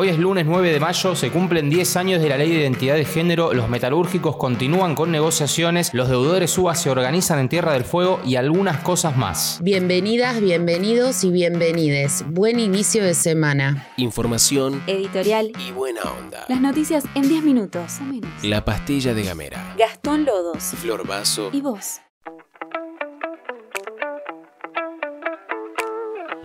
Hoy es lunes 9 de mayo, se cumplen 10 años de la ley de identidad de género, los metalúrgicos continúan con negociaciones, los deudores UBA se organizan en Tierra del Fuego y algunas cosas más. Bienvenidas, bienvenidos y bienvenides. Buen inicio de semana. Información, editorial y buena onda. Las noticias en 10 minutos o menos. La pastilla de Gamera. Gastón Lodos. Flor Vaso. Y vos.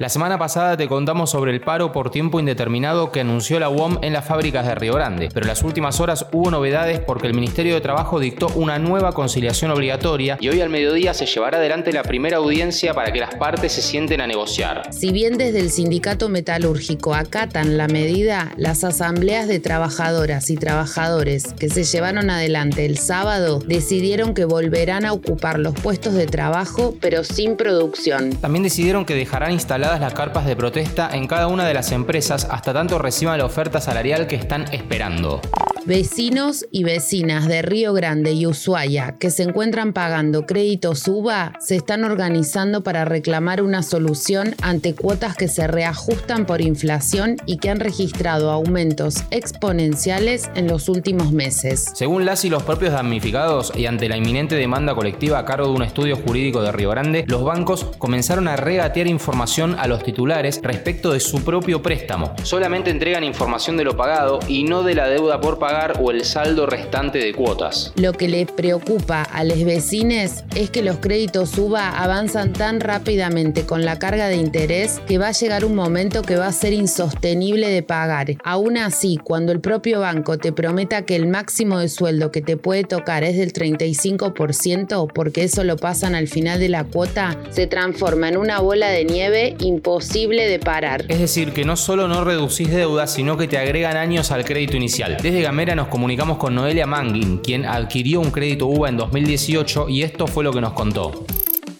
La semana pasada te contamos sobre el paro por tiempo indeterminado que anunció la UOM en las fábricas de Río Grande, pero en las últimas horas hubo novedades porque el Ministerio de Trabajo dictó una nueva conciliación obligatoria y hoy al mediodía se llevará adelante la primera audiencia para que las partes se sienten a negociar. Si bien desde el sindicato metalúrgico acatan la medida, las asambleas de trabajadoras y trabajadores que se llevaron adelante el sábado decidieron que volverán a ocupar los puestos de trabajo pero sin producción. También decidieron que dejarán las carpas de protesta en cada una de las empresas hasta tanto reciban la oferta salarial que están esperando. Vecinos y vecinas de Río Grande y Ushuaia que se encuentran pagando créditos UBA se están organizando para reclamar una solución ante cuotas que se reajustan por inflación y que han registrado aumentos exponenciales en los últimos meses. Según las y los propios damnificados y ante la inminente demanda colectiva a cargo de un estudio jurídico de Río Grande, los bancos comenzaron a regatear información a los titulares respecto de su propio préstamo. Solamente entregan información de lo pagado y no de la deuda por pagar o el saldo restante de cuotas. Lo que les preocupa a los vecines es que los créditos UBA avanzan tan rápidamente con la carga de interés que va a llegar un momento que va a ser insostenible de pagar. Aún así, cuando el propio banco te prometa que el máximo de sueldo que te puede tocar es del 35%, porque eso lo pasan al final de la cuota, se transforma en una bola de nieve imposible de parar. Es decir, que no solo no reducís deuda, sino que te agregan años al crédito inicial. Desde nos comunicamos con Noelia Manglin, quien adquirió un crédito UBA en 2018 y esto fue lo que nos contó.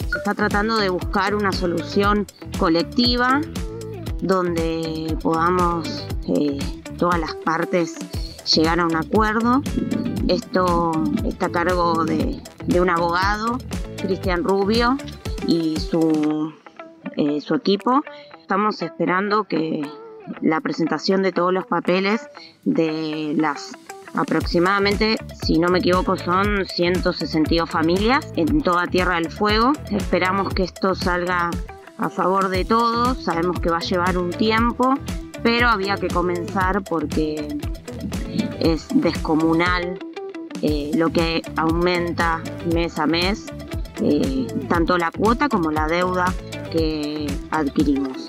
Se está tratando de buscar una solución colectiva donde podamos eh, todas las partes llegar a un acuerdo. Esto está a cargo de, un abogado, Cristian Rubio, y su, eh, su equipo. Estamos esperando que la presentación de todos los papeles de las aproximadamente, si no me equivoco, son 162 familias en toda Tierra del Fuego. Esperamos que esto salga a favor de todos, sabemos que va a llevar un tiempo, pero había que comenzar porque es descomunal eh, lo que aumenta mes a mes, eh, tanto la cuota como la deuda que adquirimos.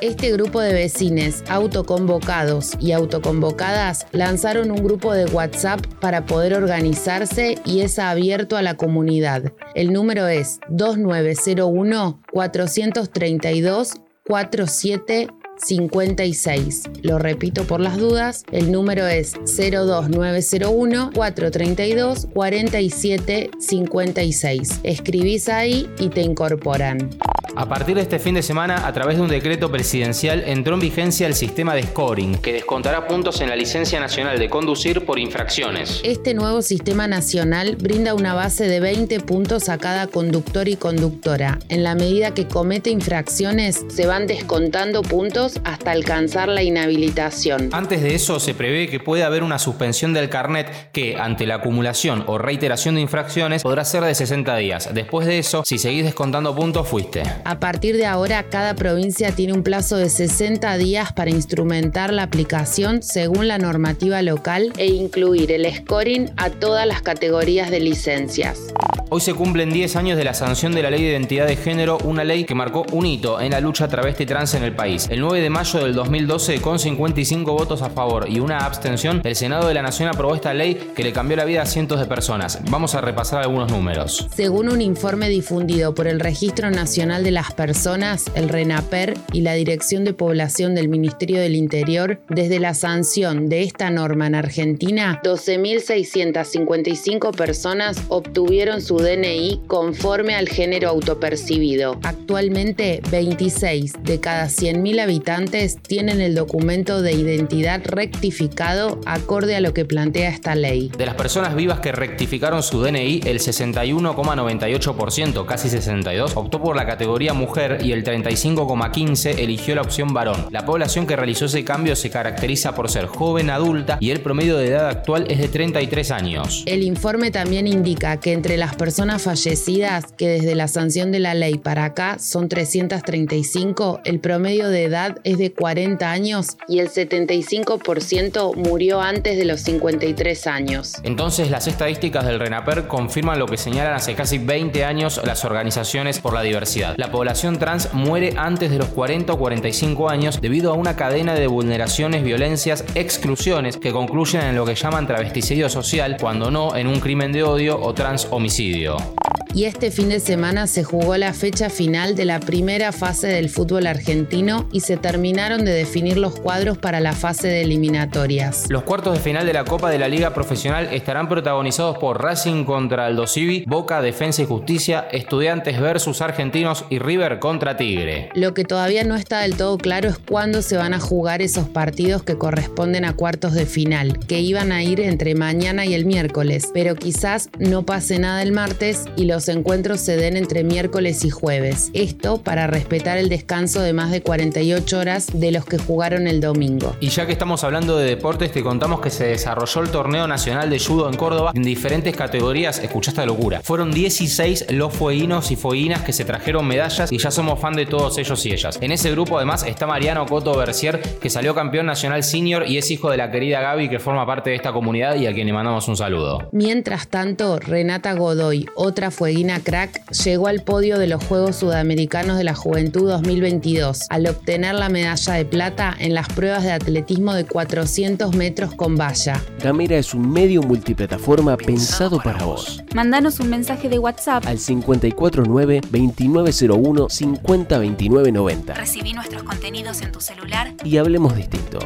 Este grupo de vecines autoconvocados y autoconvocadas lanzaron un grupo de WhatsApp para poder organizarse y es abierto a la comunidad. El número es 2901 432 47 56. Lo repito por las dudas, el número es 02901 432 47 56. Escribís ahí y te incorporan. A partir de este fin de semana, a través de un decreto presidencial, entró en vigencia el sistema de scoring, que descontará puntos en la licencia nacional de conducir por infracciones. Este nuevo sistema nacional brinda una base de 20 puntos a cada conductor y conductora. En la medida que comete infracciones, se van descontando puntos hasta alcanzar la inhabilitación. Antes de eso, se prevé que puede haber una suspensión del carnet que, ante la acumulación o reiteración de infracciones, podrá ser de 60 días. Después de eso, si seguís descontando puntos, fuiste. A partir de ahora, cada provincia tiene un plazo de 60 días para instrumentar la aplicación según la normativa local e incluir el scoring a todas las categorías de licencias. Hoy se cumplen 10 años de la sanción de la Ley de Identidad de Género, una ley que marcó un hito en la lucha travesti trans en el país. El 9 de mayo del 2012, con 55 votos a favor y una abstención, el Senado de la Nación aprobó esta ley que le cambió la vida a cientos de personas. Vamos a repasar algunos números. Según un informe difundido por el Registro Nacional de las Personas, el RENAPER y la Dirección de Población del Ministerio del Interior, desde la sanción de esta norma en Argentina, 12.655 personas obtuvieron su DNI conforme al género autopercibido. Actualmente, 26 de cada 100.000 habitantes tienen el documento de identidad rectificado acorde a lo que plantea esta ley. De las personas vivas que rectificaron su DNI, el 61,98%, casi 62, optó por la categoría mujer y el 35,15 eligió la opción varón. La población que realizó ese cambio se caracteriza por ser joven adulta y el promedio de edad actual es de 33 años. El informe también indica que entre las personas fallecidas, que desde la sanción de la ley para acá son 335, el promedio de edad es de 40 años y el 75% murió antes de los 53 años. Entonces las estadísticas del RENAPER confirman lo que señalan hace casi 20 años las organizaciones por la diversidad. La población trans muere antes de los 40 o 45 años debido a una cadena de vulneraciones, violencias, exclusiones que concluyen en lo que llaman travesticidio social, cuando no en un crimen de odio o trans homicidio 没有。Y este fin de semana se jugó la fecha final de la primera fase del fútbol argentino y se terminaron de definir los cuadros para la fase de eliminatorias. Los cuartos de final de la Copa de la Liga Profesional estarán protagonizados por Racing contra Aldo Civi, Boca, Defensa y Justicia, Estudiantes versus Argentinos y River contra Tigre. Lo que todavía no está del todo claro es cuándo se van a jugar esos partidos que corresponden a cuartos de final, que iban a ir entre mañana y el miércoles, pero quizás no pase nada el martes y los encuentros se den entre miércoles y jueves. Esto para respetar el descanso de más de 48 horas de los que jugaron el domingo. Y ya que estamos hablando de deportes, te contamos que se desarrolló el torneo nacional de judo en Córdoba en diferentes categorías. Escucha esta locura. Fueron 16 los fueguinos y fueguinas que se trajeron medallas y ya somos fan de todos ellos y ellas. En ese grupo además está Mariano Coto Bercier, que salió campeón nacional senior y es hijo de la querida Gaby que forma parte de esta comunidad y a quien le mandamos un saludo. Mientras tanto, Renata Godoy, otra fue Crack llegó al podio de los Juegos Sudamericanos de la Juventud 2022 al obtener la medalla de plata en las pruebas de atletismo de 400 metros con valla. Gamera es un medio multiplataforma pensado para vos. Mándanos un mensaje de WhatsApp al 549-2901-502990. Recibí nuestros contenidos en tu celular y hablemos distinto.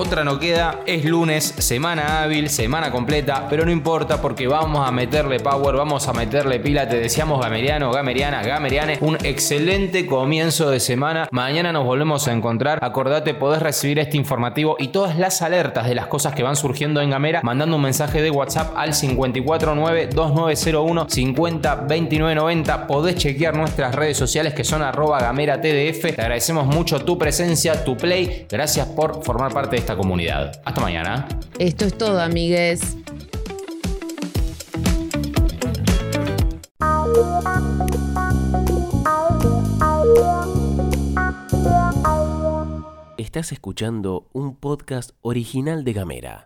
Otra no queda, es lunes, semana hábil, semana completa, pero no importa porque vamos a meterle power, vamos a meterle pila, te deseamos gameriano, gameriana, gameriane, un excelente comienzo de semana. Mañana nos volvemos a encontrar, acordate, podés recibir este informativo y todas las alertas de las cosas que van surgiendo en Gamera, mandando un mensaje de WhatsApp al 549-2901-502990. Podés chequear nuestras redes sociales que son arroba gamera tdf. Te agradecemos mucho tu presencia, tu play. Gracias por formar parte de esta comunidad. Hasta mañana. Esto es todo, amigues. Estás escuchando un podcast original de Gamera.